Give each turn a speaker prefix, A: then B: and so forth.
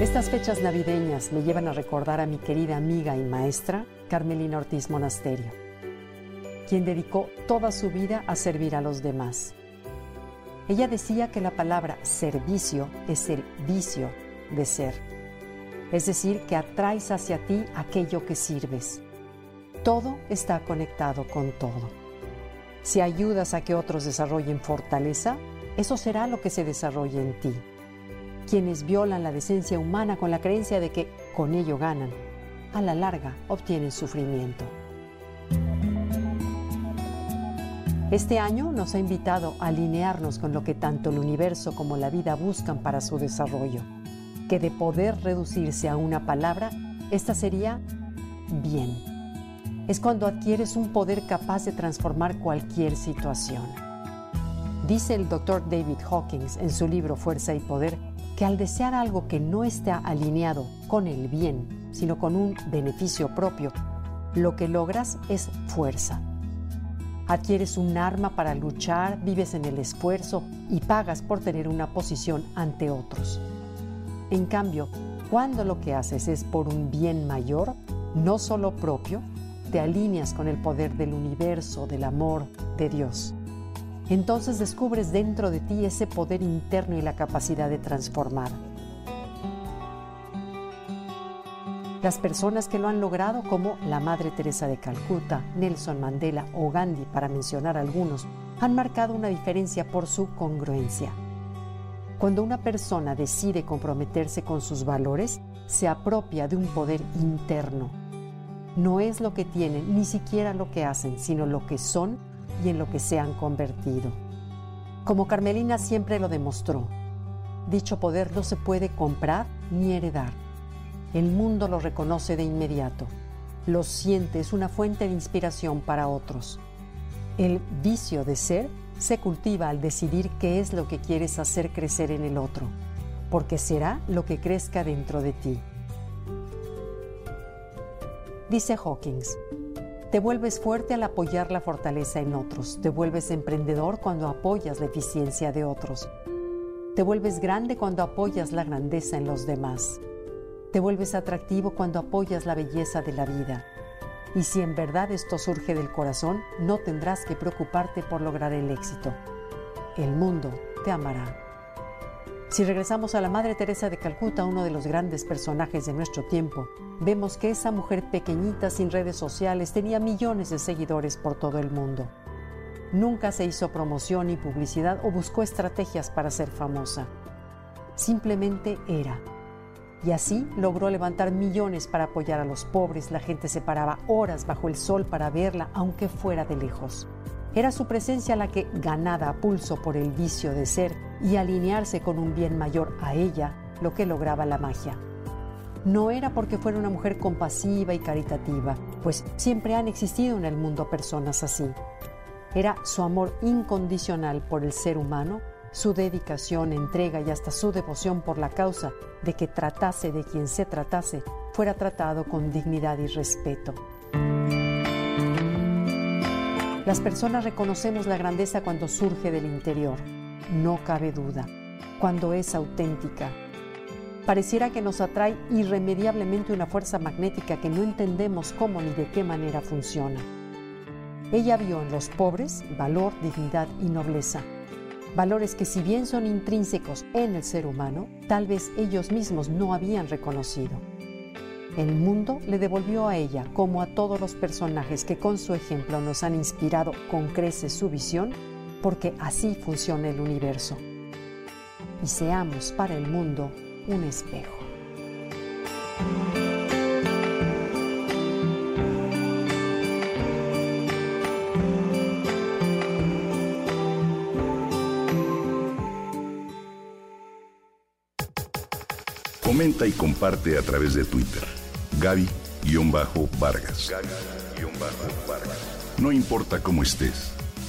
A: Estas fechas navideñas me llevan a recordar a mi querida amiga y maestra, Carmelina Ortiz Monasterio, quien dedicó toda su vida a servir a los demás. Ella decía que la palabra servicio es el vicio de ser, es decir, que atraes hacia ti aquello que sirves. Todo está conectado con todo. Si ayudas a que otros desarrollen fortaleza, eso será lo que se desarrolle en ti quienes violan la decencia humana con la creencia de que con ello ganan, a la larga obtienen sufrimiento. Este año nos ha invitado a alinearnos con lo que tanto el universo como la vida buscan para su desarrollo, que de poder reducirse a una palabra, esta sería bien. Es cuando adquieres un poder capaz de transformar cualquier situación. Dice el doctor David Hawkins en su libro Fuerza y Poder que al desear algo que no está alineado con el bien, sino con un beneficio propio, lo que logras es fuerza. Adquieres un arma para luchar, vives en el esfuerzo y pagas por tener una posición ante otros. En cambio, cuando lo que haces es por un bien mayor, no solo propio, te alineas con el poder del universo, del amor, de Dios entonces descubres dentro de ti ese poder interno y la capacidad de transformar. Las personas que lo han logrado, como la Madre Teresa de Calcuta, Nelson Mandela o Gandhi, para mencionar algunos, han marcado una diferencia por su congruencia. Cuando una persona decide comprometerse con sus valores, se apropia de un poder interno. No es lo que tienen, ni siquiera lo que hacen, sino lo que son y en lo que se han convertido. Como Carmelina siempre lo demostró, dicho poder no se puede comprar ni heredar. El mundo lo reconoce de inmediato, lo siente, es una fuente de inspiración para otros. El vicio de ser se cultiva al decidir qué es lo que quieres hacer crecer en el otro, porque será lo que crezca dentro de ti. Dice Hawkins, te vuelves fuerte al apoyar la fortaleza en otros. Te vuelves emprendedor cuando apoyas la eficiencia de otros. Te vuelves grande cuando apoyas la grandeza en los demás. Te vuelves atractivo cuando apoyas la belleza de la vida. Y si en verdad esto surge del corazón, no tendrás que preocuparte por lograr el éxito. El mundo te amará. Si regresamos a la Madre Teresa de Calcuta, uno de los grandes personajes de nuestro tiempo, vemos que esa mujer pequeñita sin redes sociales tenía millones de seguidores por todo el mundo. Nunca se hizo promoción ni publicidad o buscó estrategias para ser famosa. Simplemente era. Y así logró levantar millones para apoyar a los pobres. La gente se paraba horas bajo el sol para verla, aunque fuera de lejos. Era su presencia la que, ganada a pulso por el vicio de ser y alinearse con un bien mayor a ella, lo que lograba la magia. No era porque fuera una mujer compasiva y caritativa, pues siempre han existido en el mundo personas así. Era su amor incondicional por el ser humano, su dedicación, entrega y hasta su devoción por la causa de que tratase de quien se tratase, fuera tratado con dignidad y respeto. Las personas reconocemos la grandeza cuando surge del interior, no cabe duda, cuando es auténtica. Pareciera que nos atrae irremediablemente una fuerza magnética que no entendemos cómo ni de qué manera funciona. Ella vio en los pobres valor, dignidad y nobleza. Valores que si bien son intrínsecos en el ser humano, tal vez ellos mismos no habían reconocido. El mundo le devolvió a ella, como a todos los personajes que con su ejemplo nos han inspirado con creces su visión, porque así funciona el universo. Y seamos para el mundo un espejo.
B: Comenta y comparte a través de Twitter. Gaby-Vargas. No importa cómo estés,